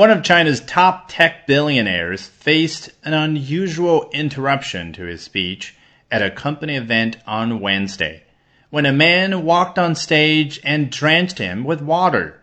One of China's top tech billionaires faced an unusual interruption to his speech at a company event on Wednesday when a man walked on stage and drenched him with water.